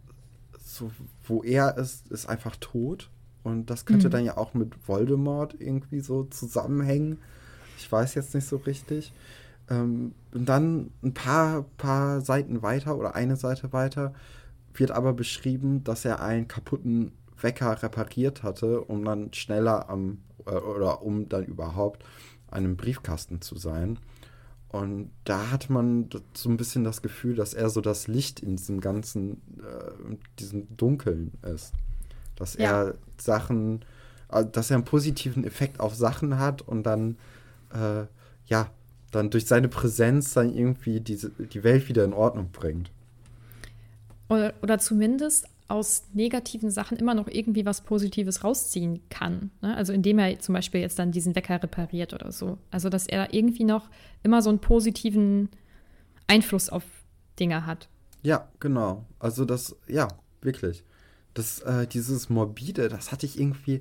Speaker 1: so, wo er ist, ist einfach tot. Und das könnte mhm. dann ja auch mit Voldemort irgendwie so zusammenhängen. Ich weiß jetzt nicht so richtig. Ähm, und dann ein paar, paar Seiten weiter oder eine Seite weiter wird aber beschrieben, dass er einen kaputten Wecker repariert hatte, um dann schneller am äh, oder um dann überhaupt an einem Briefkasten zu sein. Und da hat man so ein bisschen das Gefühl, dass er so das Licht in diesem ganzen, äh, diesem Dunkeln ist. Dass ja. er Sachen, äh, dass er einen positiven Effekt auf Sachen hat und dann äh, ja, dann durch seine Präsenz dann irgendwie diese, die Welt wieder in Ordnung bringt.
Speaker 2: Oder, oder zumindest aus negativen Sachen immer noch irgendwie was Positives rausziehen kann. Ne? Also indem er zum Beispiel jetzt dann diesen Wecker repariert oder so. Also dass er irgendwie noch immer so einen positiven Einfluss auf Dinge hat.
Speaker 1: Ja, genau. Also das, ja, wirklich. Das, äh, dieses Morbide, das hatte ich irgendwie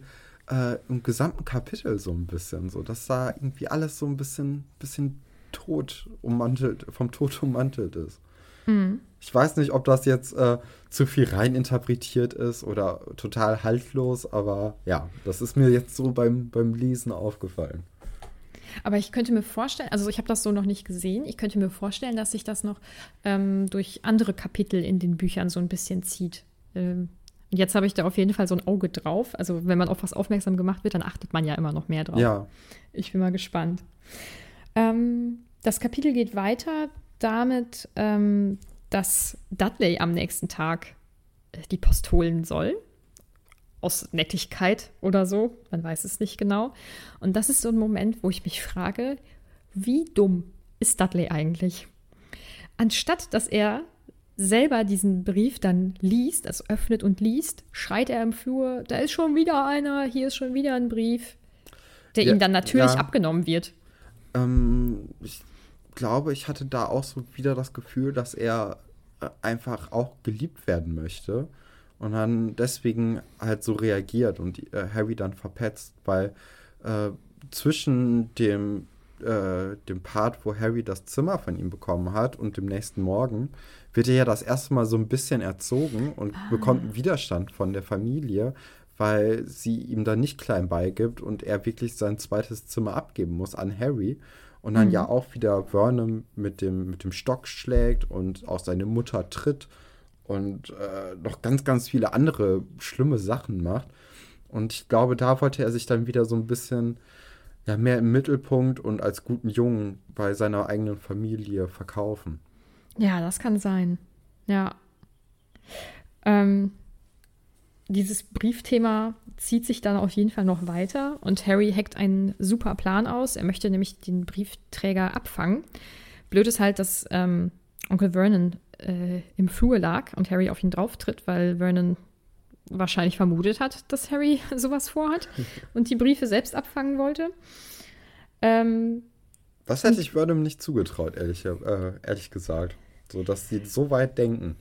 Speaker 1: äh, im gesamten Kapitel so ein bisschen. So, dass da irgendwie alles so ein bisschen, bisschen tot ummantelt, vom Tod ummantelt ist. Mhm. Ich weiß nicht, ob das jetzt äh, zu viel reininterpretiert ist oder total haltlos, aber ja, das ist mir jetzt so beim, beim Lesen aufgefallen.
Speaker 2: Aber ich könnte mir vorstellen, also ich habe das so noch nicht gesehen, ich könnte mir vorstellen, dass sich das noch ähm, durch andere Kapitel in den Büchern so ein bisschen zieht. Ähm, jetzt habe ich da auf jeden Fall so ein Auge drauf. Also wenn man auf was aufmerksam gemacht wird, dann achtet man ja immer noch mehr drauf.
Speaker 1: Ja.
Speaker 2: Ich bin mal gespannt. Ähm, das Kapitel geht weiter damit, ähm, dass Dudley am nächsten Tag äh, die Post holen soll. Aus Nettigkeit oder so. Man weiß es nicht genau. Und das ist so ein Moment, wo ich mich frage, wie dumm ist Dudley eigentlich? Anstatt dass er selber diesen Brief dann liest, also öffnet und liest, schreit er im Flur, da ist schon wieder einer, hier ist schon wieder ein Brief, der ja, ihm dann natürlich ja. abgenommen wird.
Speaker 1: Ähm, ich glaube, ich hatte da auch so wieder das Gefühl, dass er äh, einfach auch geliebt werden möchte und dann deswegen halt so reagiert und äh, Harry dann verpetzt, weil äh, zwischen dem äh, dem Part, wo Harry das Zimmer von ihm bekommen hat und dem nächsten Morgen, wird er ja das erste Mal so ein bisschen erzogen und ah. bekommt einen Widerstand von der Familie, weil sie ihm dann nicht klein beigibt und er wirklich sein zweites Zimmer abgeben muss an Harry. Und dann mhm. ja auch wieder Vernon mit dem, mit dem Stock schlägt und auch seine Mutter tritt und äh, noch ganz, ganz viele andere schlimme Sachen macht. Und ich glaube, da wollte er sich dann wieder so ein bisschen ja, mehr im Mittelpunkt und als guten Jungen bei seiner eigenen Familie verkaufen.
Speaker 2: Ja, das kann sein. Ja. Ähm, dieses Briefthema zieht sich dann auf jeden Fall noch weiter und Harry hackt einen super Plan aus. Er möchte nämlich den Briefträger abfangen. Blöd ist halt, dass ähm, Onkel Vernon äh, im Flur lag und Harry auf ihn drauftritt, weil Vernon wahrscheinlich vermutet hat, dass Harry sowas vorhat und die Briefe selbst abfangen wollte. Ähm,
Speaker 1: das hätte ich Vernon nicht zugetraut, ehrlich, äh, ehrlich gesagt. So, dass sie so weit denken.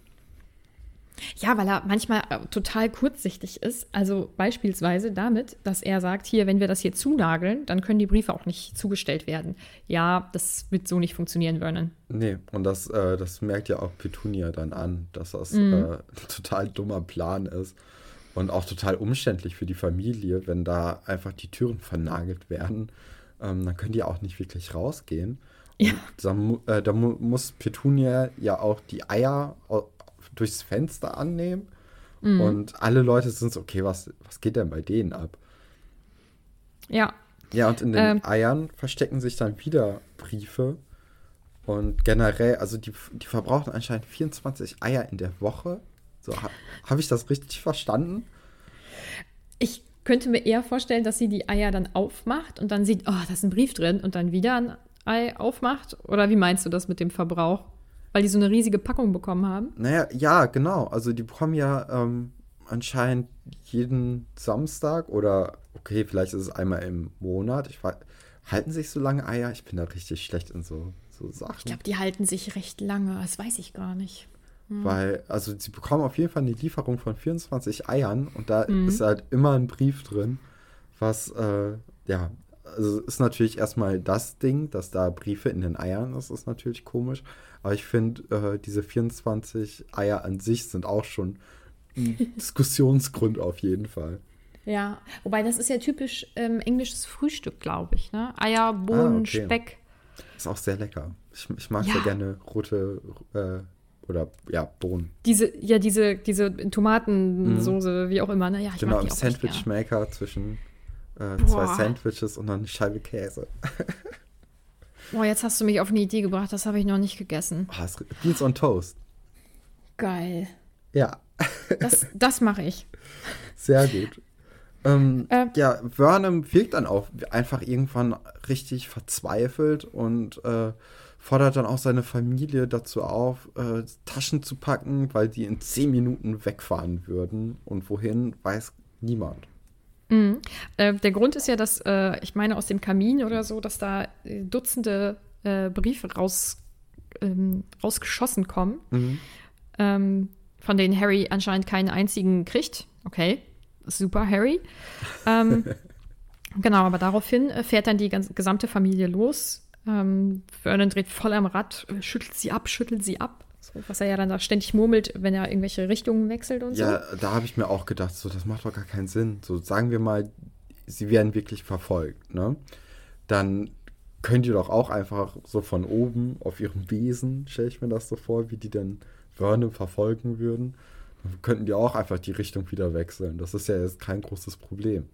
Speaker 2: Ja, weil er manchmal äh, total kurzsichtig ist. Also beispielsweise damit, dass er sagt, hier, wenn wir das hier zunageln, dann können die Briefe auch nicht zugestellt werden. Ja, das wird so nicht funktionieren, Vernon.
Speaker 1: Nee, und das, äh, das merkt ja auch Petunia dann an, dass das mhm. äh, ein total dummer Plan ist. Und auch total umständlich für die Familie, wenn da einfach die Türen vernagelt werden. Ähm, dann können die auch nicht wirklich rausgehen. Ja. Da, äh, da mu muss Petunia ja auch die Eier durchs Fenster annehmen. Mhm. Und alle Leute sind so, okay, was, was geht denn bei denen ab?
Speaker 2: Ja.
Speaker 1: Ja, und in den ähm. Eiern verstecken sich dann wieder Briefe. Und generell, also die, die verbrauchen anscheinend 24 Eier in der Woche. So, ha, habe ich das richtig verstanden?
Speaker 2: Ich könnte mir eher vorstellen, dass sie die Eier dann aufmacht und dann sieht, oh, da ist ein Brief drin und dann wieder ein Ei aufmacht. Oder wie meinst du das mit dem Verbrauch? Weil die so eine riesige Packung bekommen haben?
Speaker 1: Naja, ja, genau. Also die bekommen ja ähm, anscheinend jeden Samstag oder okay, vielleicht ist es einmal im Monat. Ich weiß, halten sich so lange Eier? Ich bin da richtig schlecht in so, so Sachen.
Speaker 2: Ich glaube, die halten sich recht lange. Das weiß ich gar nicht.
Speaker 1: Hm. Weil, also sie bekommen auf jeden Fall eine Lieferung von 24 Eiern und da mhm. ist halt immer ein Brief drin, was, äh, ja, also ist natürlich erstmal das Ding, dass da Briefe in den Eiern ist, ist natürlich komisch. Aber ich finde, äh, diese 24 Eier an sich sind auch schon ein Diskussionsgrund auf jeden Fall.
Speaker 2: Ja, wobei das ist ja typisch ähm, englisches Frühstück, glaube ich. Ne? Eier, Bohnen, ah, okay. Speck.
Speaker 1: Ist auch sehr lecker. Ich, ich mag ja. sehr gerne rote äh, oder ja, Bohnen.
Speaker 2: Diese, ja, diese, diese Tomatensoße, mhm. wie auch immer. Ne? Ja,
Speaker 1: ich genau, im Sandwich-Maker zwischen äh, zwei Sandwiches und dann eine Scheibe Käse.
Speaker 2: Boah, jetzt hast du mich auf eine Idee gebracht, das habe ich noch nicht gegessen.
Speaker 1: Oh, Beans on Toast.
Speaker 2: Geil.
Speaker 1: Ja.
Speaker 2: Das, das mache ich.
Speaker 1: Sehr gut. Ähm, äh, ja, Vernon wirkt dann auch einfach irgendwann richtig verzweifelt und äh, fordert dann auch seine Familie dazu auf, äh, Taschen zu packen, weil die in zehn Minuten wegfahren würden. Und wohin, weiß niemand.
Speaker 2: Mhm. Äh, der Grund ist ja, dass, äh, ich meine, aus dem Kamin oder so, dass da äh, Dutzende äh, Briefe raus, ähm, rausgeschossen kommen, mhm. ähm, von denen Harry anscheinend keinen einzigen kriegt. Okay, super, Harry. ähm, genau, aber daraufhin äh, fährt dann die ganze, gesamte Familie los. Ähm, Vernon dreht voll am Rad, äh, schüttelt sie ab, schüttelt sie ab. So, was er ja dann da ständig murmelt, wenn er irgendwelche Richtungen wechselt und
Speaker 1: ja, so. Ja, da habe ich mir auch gedacht, so, das macht doch gar keinen Sinn. So, sagen wir mal, sie werden wirklich verfolgt, ne? Dann könnt ihr doch auch einfach so von oben auf ihrem Wesen, stelle ich mir das so vor, wie die dann Vernon verfolgen würden. Dann könnten die auch einfach die Richtung wieder wechseln. Das ist ja jetzt kein großes Problem.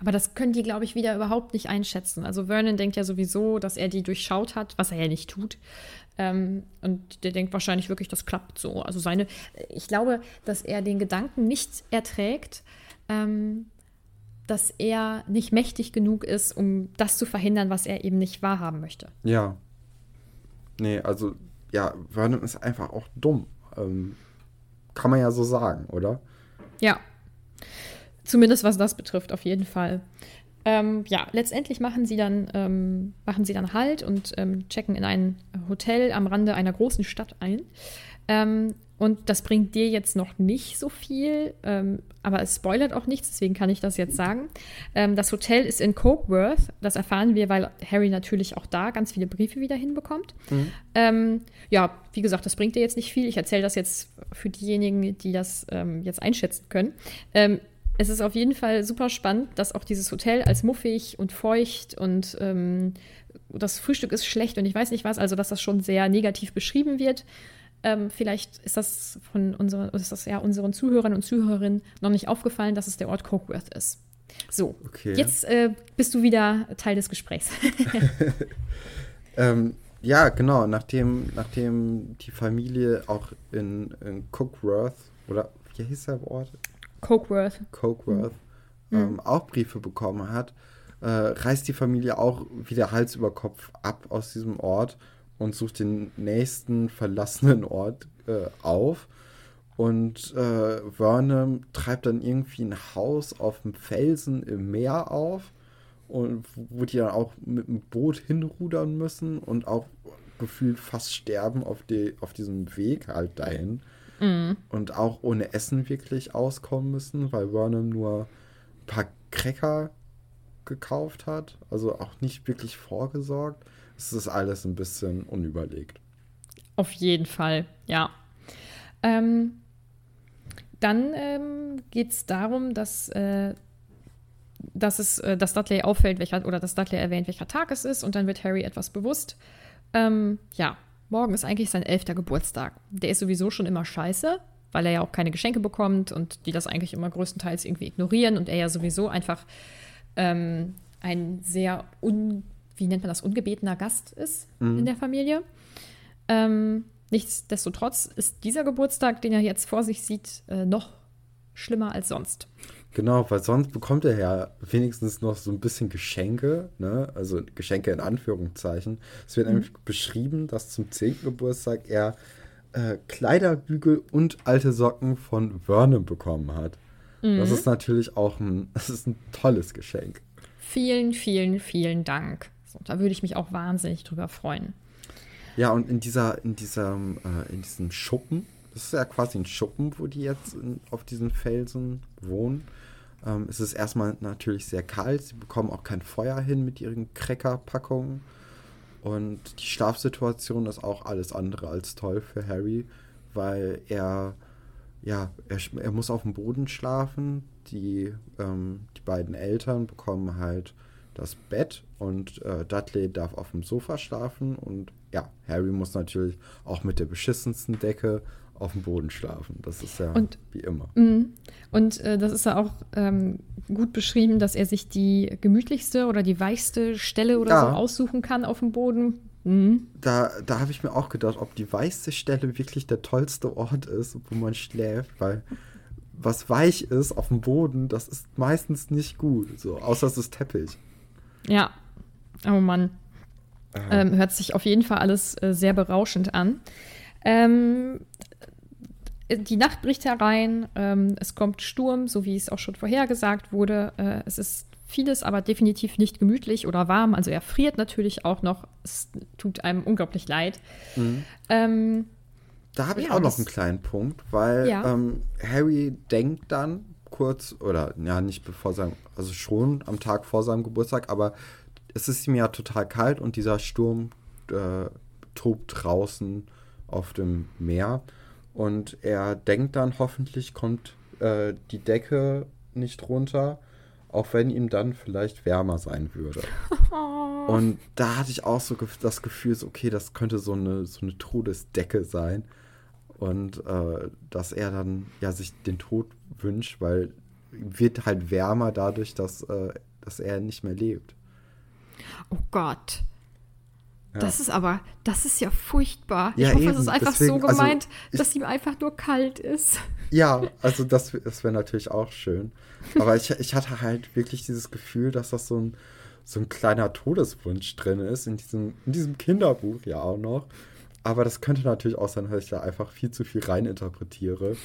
Speaker 2: Aber das können die, glaube ich, wieder überhaupt nicht einschätzen. Also Vernon denkt ja sowieso, dass er die durchschaut hat, was er ja nicht tut. Ähm, und der denkt wahrscheinlich wirklich, das klappt so. Also seine, ich glaube, dass er den Gedanken nicht erträgt, ähm, dass er nicht mächtig genug ist, um das zu verhindern, was er eben nicht wahrhaben möchte.
Speaker 1: Ja. Nee, also, ja, Vernon ist einfach auch dumm. Ähm, kann man ja so sagen, oder?
Speaker 2: Ja. Zumindest was das betrifft, auf jeden Fall. Ähm, ja, letztendlich machen sie dann, ähm, machen sie dann Halt und ähm, checken in ein Hotel am Rande einer großen Stadt ein. Ähm, und das bringt dir jetzt noch nicht so viel, ähm, aber es spoilert auch nichts, deswegen kann ich das jetzt sagen. Ähm, das Hotel ist in Cokeworth. Das erfahren wir, weil Harry natürlich auch da ganz viele Briefe wieder hinbekommt. Mhm. ja, wie gesagt, das bringt dir jetzt nicht viel. Ich erzähle das jetzt für diejenigen, die das jetzt einschätzen können es ist auf jeden Fall super spannend, dass auch dieses Hotel als muffig und feucht und ähm, das Frühstück ist schlecht und ich weiß nicht was, also dass das schon sehr negativ beschrieben wird. Ähm, vielleicht ist das von unseren, ist das ja unseren Zuhörern und Zuhörerinnen noch nicht aufgefallen, dass es der Ort Cokeworth ist. So, okay. jetzt äh, bist du wieder Teil des Gesprächs.
Speaker 1: ähm, ja, genau. Nachdem, nachdem die Familie auch in, in Cookworth oder wie hieß der Ort?
Speaker 2: Cokeworth.
Speaker 1: Cokeworth ähm, auch Briefe bekommen hat, äh, reist die Familie auch wieder Hals über Kopf ab aus diesem Ort und sucht den nächsten verlassenen Ort äh, auf. Und äh, Vernon treibt dann irgendwie ein Haus auf dem Felsen im Meer auf und wo die dann auch mit dem Boot hinrudern müssen und auch gefühlt fast sterben auf, die, auf diesem Weg halt dahin. Mhm. Und auch ohne Essen wirklich auskommen müssen, weil Vernon nur ein paar Cracker gekauft hat. Also auch nicht wirklich vorgesorgt. Es ist alles ein bisschen unüberlegt.
Speaker 2: Auf jeden Fall, ja. Ähm, dann ähm, geht es darum, dass, äh, dass, es, äh, dass Dudley auffällt, welcher, oder dass Dudley erwähnt, welcher Tag es ist, und dann wird Harry etwas bewusst. Ähm, ja, morgen ist eigentlich sein elfter Geburtstag. Der ist sowieso schon immer scheiße, weil er ja auch keine Geschenke bekommt und die das eigentlich immer größtenteils irgendwie ignorieren und er ja sowieso einfach ähm, ein sehr, un, wie nennt man das, ungebetener Gast ist mhm. in der Familie. Ähm, Nichtsdestotrotz ist dieser Geburtstag, den er jetzt vor sich sieht, äh, noch schlimmer als sonst.
Speaker 1: Genau, weil sonst bekommt er ja wenigstens noch so ein bisschen Geschenke, ne? also Geschenke in Anführungszeichen. Es wird mhm. nämlich beschrieben, dass zum 10. Geburtstag er äh, Kleiderbügel und alte Socken von Vernon bekommen hat. Mhm. Das ist natürlich auch ein, das ist ein tolles Geschenk.
Speaker 2: Vielen, vielen, vielen Dank. So, da würde ich mich auch wahnsinnig drüber freuen.
Speaker 1: Ja, und in dieser, in diesem, äh, in diesem Schuppen, das ist ja quasi ein Schuppen, wo die jetzt in, auf diesen Felsen wohnen. Ähm, es ist erstmal natürlich sehr kalt. Sie bekommen auch kein Feuer hin mit ihren Cracker-Packungen. Und die Schlafsituation ist auch alles andere als toll für Harry, weil er, ja, er, er muss auf dem Boden schlafen. Die, ähm, die beiden Eltern bekommen halt das Bett und äh, Dudley darf auf dem Sofa schlafen und ja, Harry muss natürlich auch mit der beschissensten Decke auf dem Boden schlafen. Das ist ja und, wie immer.
Speaker 2: Mh. Und äh, das ist ja auch ähm, gut beschrieben, dass er sich die gemütlichste oder die weichste Stelle oder ja. so aussuchen kann auf dem Boden.
Speaker 1: Mhm. Da, da habe ich mir auch gedacht, ob die weichste Stelle wirklich der tollste Ort ist, wo man schläft, weil was weich ist auf dem Boden, das ist meistens nicht gut, so außer es ist Teppich.
Speaker 2: Ja. Oh Mann. Ähm, hört sich auf jeden Fall alles äh, sehr berauschend an. Ähm, die Nacht bricht herein, ähm, es kommt Sturm, so wie es auch schon vorhergesagt wurde. Äh, es ist vieles, aber definitiv nicht gemütlich oder warm. Also er friert natürlich auch noch. Es tut einem unglaublich leid. Mhm. Ähm,
Speaker 1: da habe ich ja, auch noch einen kleinen Punkt, weil ja. ähm, Harry denkt dann kurz, oder ja, nicht bevor sein, also schon am Tag vor seinem Geburtstag, aber es ist ihm ja total kalt und dieser Sturm äh, tobt draußen auf dem Meer. Und er denkt dann, hoffentlich kommt äh, die Decke nicht runter, auch wenn ihm dann vielleicht wärmer sein würde. Und da hatte ich auch so das Gefühl, okay, das könnte so eine, so eine Todesdecke sein. Und äh, dass er dann ja sich den Tod wünscht, weil wird halt wärmer dadurch, dass, äh, dass er nicht mehr lebt.
Speaker 2: Oh Gott. Ja. Das ist aber, das ist ja furchtbar. Ja, ich hoffe, eben. es ist einfach Deswegen, so also gemeint, also ich, dass ihm einfach nur kalt ist.
Speaker 1: Ja, also das, das wäre natürlich auch schön. Aber ich, ich hatte halt wirklich dieses Gefühl, dass das so ein, so ein kleiner Todeswunsch drin ist, in diesem, in diesem Kinderbuch ja auch noch. Aber das könnte natürlich auch sein, dass ich da einfach viel zu viel reininterpretiere.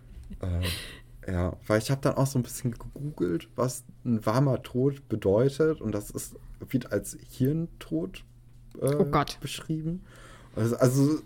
Speaker 1: äh, ja, weil ich habe dann auch so ein bisschen gegoogelt, was ein warmer Tod bedeutet. Und das ist, wird als Hirntod äh, oh beschrieben. Also, also,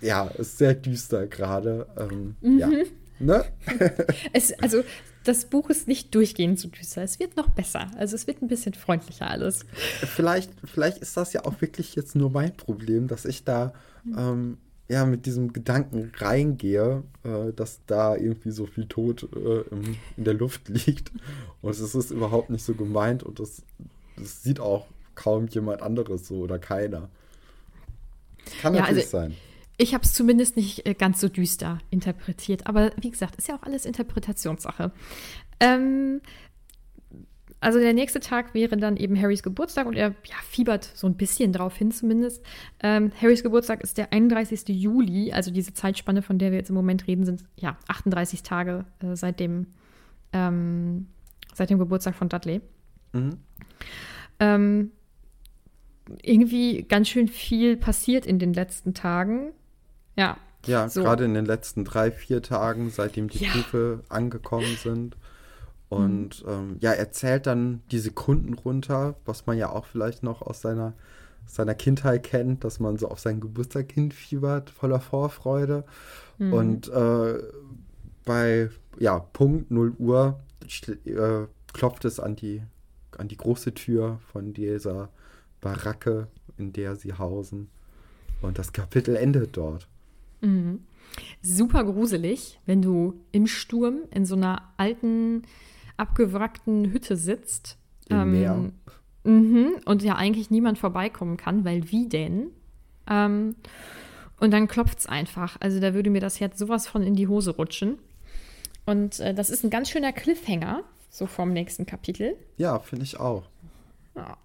Speaker 1: ja, ist sehr düster gerade. Ähm, mhm. Ja. Ne?
Speaker 2: es, also das Buch ist nicht durchgehend so düster. Es wird noch besser. Also es wird ein bisschen freundlicher alles.
Speaker 1: Vielleicht, vielleicht ist das ja auch wirklich jetzt nur mein Problem, dass ich da ähm, ja mit diesem Gedanken reingehe, äh, dass da irgendwie so viel Tod äh, im, in der Luft liegt. Und es ist überhaupt nicht so gemeint und das, das sieht auch kaum jemand anderes so oder keiner. Kann ja, natürlich also, sein.
Speaker 2: Ich habe es zumindest nicht äh, ganz so düster interpretiert. Aber wie gesagt, ist ja auch alles Interpretationssache. Ähm, also der nächste Tag wäre dann eben Harrys Geburtstag und er ja, fiebert so ein bisschen drauf hin zumindest. Ähm, Harrys Geburtstag ist der 31. Juli, also diese Zeitspanne, von der wir jetzt im Moment reden, sind ja 38 Tage äh, seit dem ähm, seit dem Geburtstag von Dudley. Mhm. Ähm, irgendwie ganz schön viel passiert in den letzten Tagen. Ja.
Speaker 1: Ja, so. gerade in den letzten drei, vier Tagen, seitdem die ja. Briefe angekommen sind. Und mhm. ähm, ja, er zählt dann die Sekunden runter, was man ja auch vielleicht noch aus seiner, seiner Kindheit kennt, dass man so auf seinen Geburtstag hinfiebert, voller Vorfreude. Mhm. Und äh, bei ja, Punkt 0 Uhr äh, klopft es an die, an die große Tür von dieser Baracke, in der sie hausen. Und das Kapitel endet dort.
Speaker 2: Mhm. Super gruselig, wenn du im Sturm in so einer alten abgewrackten Hütte sitzt.
Speaker 1: Im ähm, Meer.
Speaker 2: Mhm, und ja eigentlich niemand vorbeikommen kann, weil wie denn? Ähm, und dann klopft es einfach. Also da würde mir das Herz sowas von in die Hose rutschen. Und äh, das ist ein ganz schöner Cliffhanger, so vom nächsten Kapitel.
Speaker 1: Ja, finde ich auch.
Speaker 2: Ja.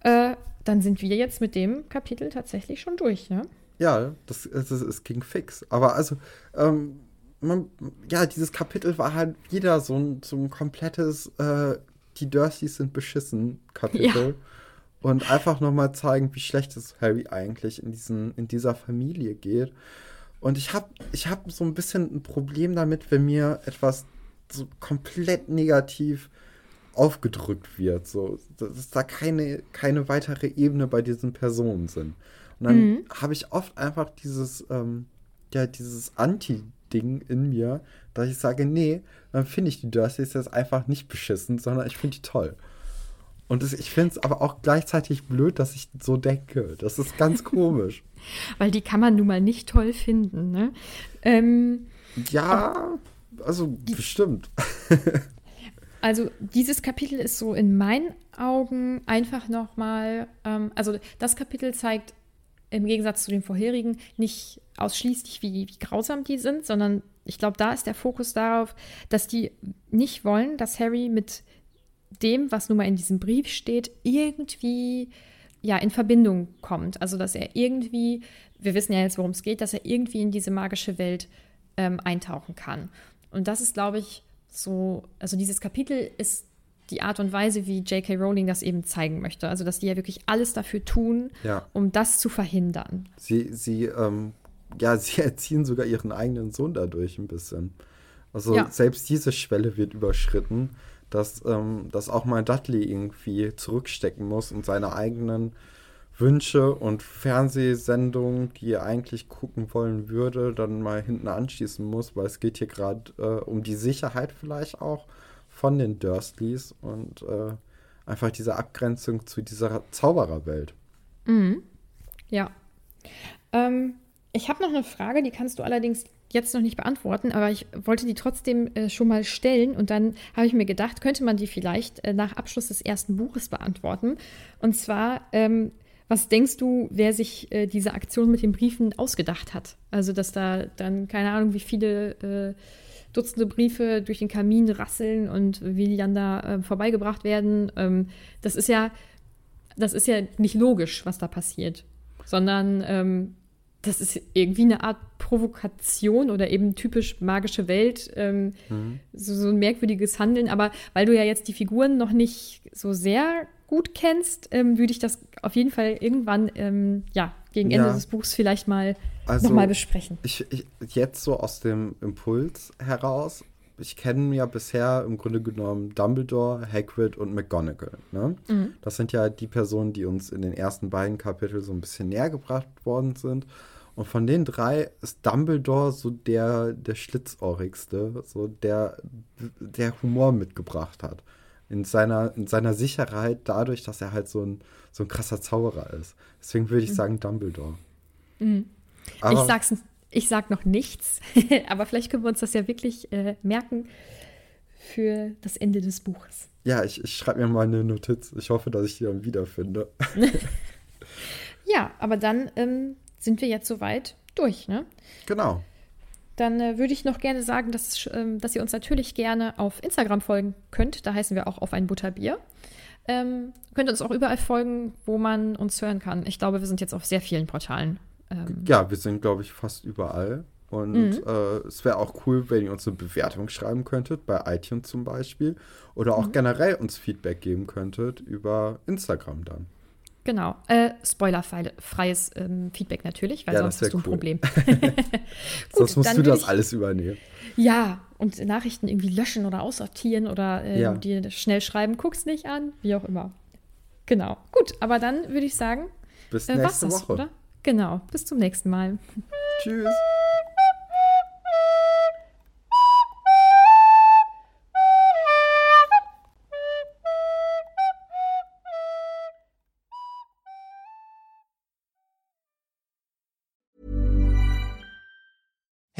Speaker 2: Äh, dann sind wir jetzt mit dem Kapitel tatsächlich schon durch, ne?
Speaker 1: Ja, das, das, das ging fix. Aber also, ähm, man, ja, dieses Kapitel war halt wieder so ein, so ein komplettes äh, Die Dursleys sind beschissen Kapitel. Ja. Und einfach nochmal zeigen, wie schlecht es Harry eigentlich in, diesen, in dieser Familie geht. Und ich habe ich hab so ein bisschen ein Problem damit, wenn mir etwas so komplett negativ aufgedrückt wird. So, dass da keine, keine weitere Ebene bei diesen Personen sind. Und dann mhm. habe ich oft einfach dieses, ähm, ja, dieses Anti- Ding in mir, dass ich sage, nee, dann finde ich die Dursleys jetzt einfach nicht beschissen, sondern ich finde die toll. Und das, ich finde es aber auch gleichzeitig blöd, dass ich so denke. Das ist ganz komisch.
Speaker 2: Weil die kann man nun mal nicht toll finden, ne? Ähm,
Speaker 1: ja, also bestimmt.
Speaker 2: also dieses Kapitel ist so in meinen Augen einfach nochmal, ähm, also das Kapitel zeigt im Gegensatz zu den vorherigen nicht ausschließlich, wie, wie grausam die sind, sondern ich glaube, da ist der Fokus darauf, dass die nicht wollen, dass Harry mit dem, was nun mal in diesem Brief steht, irgendwie ja in Verbindung kommt. Also dass er irgendwie, wir wissen ja jetzt, worum es geht, dass er irgendwie in diese magische Welt ähm, eintauchen kann. Und das ist, glaube ich, so, also dieses Kapitel ist die Art und Weise, wie J.K. Rowling das eben zeigen möchte. Also, dass die ja wirklich alles dafür tun,
Speaker 1: ja.
Speaker 2: um das zu verhindern.
Speaker 1: Sie, sie, ähm, ja, sie erziehen sogar ihren eigenen Sohn dadurch ein bisschen. Also, ja. selbst diese Schwelle wird überschritten, dass, ähm, dass auch mal Dudley irgendwie zurückstecken muss und seine eigenen Wünsche und Fernsehsendungen, die er eigentlich gucken wollen würde, dann mal hinten anschließen muss, weil es geht hier gerade äh, um die Sicherheit vielleicht auch von den Dursleys und äh, einfach diese Abgrenzung zu dieser Zaubererwelt.
Speaker 2: Mhm. Ja. Ähm, ich habe noch eine Frage, die kannst du allerdings jetzt noch nicht beantworten, aber ich wollte die trotzdem äh, schon mal stellen und dann habe ich mir gedacht, könnte man die vielleicht äh, nach Abschluss des ersten Buches beantworten. Und zwar, ähm, was denkst du, wer sich äh, diese Aktion mit den Briefen ausgedacht hat? Also, dass da dann, keine Ahnung, wie viele äh, Dutzende Briefe durch den Kamin rasseln und wie die dann da äh, vorbeigebracht werden. Ähm, das ist ja, das ist ja nicht logisch, was da passiert, sondern ähm, das ist irgendwie eine Art Provokation oder eben typisch magische Welt, ähm, mhm. so, so, ein merkwürdiges Handeln. Aber weil du ja jetzt die Figuren noch nicht so sehr gut kennst, ähm, würde ich das auf jeden Fall irgendwann, ähm, ja, gegen Ende ja. des Buchs vielleicht mal also, nochmal besprechen.
Speaker 1: Ich, ich, jetzt so aus dem Impuls heraus, ich kenne ja bisher im Grunde genommen Dumbledore, Hagrid und McGonagall. Ne? Mhm. Das sind ja die Personen, die uns in den ersten beiden Kapiteln so ein bisschen näher gebracht worden sind. Und von den drei ist Dumbledore so der, der schlitzohrigste, so der, der Humor mitgebracht hat. In seiner, in seiner Sicherheit, dadurch, dass er halt so ein, so ein krasser Zauberer ist. Deswegen würde ich mhm. sagen Dumbledore.
Speaker 2: Mhm. ich, sag's, ich sag noch nichts, aber vielleicht können wir uns das ja wirklich äh, merken für das Ende des Buches.
Speaker 1: Ja, ich, ich schreibe mir mal eine Notiz. Ich hoffe, dass ich die dann wiederfinde.
Speaker 2: ja, aber dann ähm, sind wir jetzt soweit durch, ne?
Speaker 1: Genau.
Speaker 2: Dann äh, würde ich noch gerne sagen, dass, ähm, dass ihr uns natürlich gerne auf Instagram folgen könnt. Da heißen wir auch auf ein Butterbier. Ähm, könnt uns auch überall folgen, wo man uns hören kann. Ich glaube, wir sind jetzt auf sehr vielen Portalen.
Speaker 1: Ähm, ja, wir sind, glaube ich, fast überall. Und
Speaker 2: Mhm.
Speaker 1: äh, es wäre auch cool, wenn ihr uns eine Bewertung schreiben könntet, bei iTunes zum Beispiel. Oder auch
Speaker 2: Mhm.
Speaker 1: generell uns Feedback geben könntet über Instagram dann.
Speaker 2: Genau. Äh, spoilerfreies ähm, Feedback natürlich, weil
Speaker 1: Ja,
Speaker 2: sonst
Speaker 1: das
Speaker 2: hast du ein
Speaker 1: cool.
Speaker 2: Problem.
Speaker 1: Sonst musst du das
Speaker 2: ich-
Speaker 1: alles übernehmen.
Speaker 2: Ja, und Nachrichten irgendwie löschen oder aussortieren oder äh,
Speaker 1: Ja.
Speaker 2: dir schnell schreiben, guck's nicht an, wie auch immer. Genau. Gut, aber dann würde ich sagen,
Speaker 1: Bis
Speaker 2: äh,
Speaker 1: nächste
Speaker 2: das,
Speaker 1: Woche.
Speaker 2: oder? Genau. Bis zum nächsten Mal.
Speaker 1: Tschüss.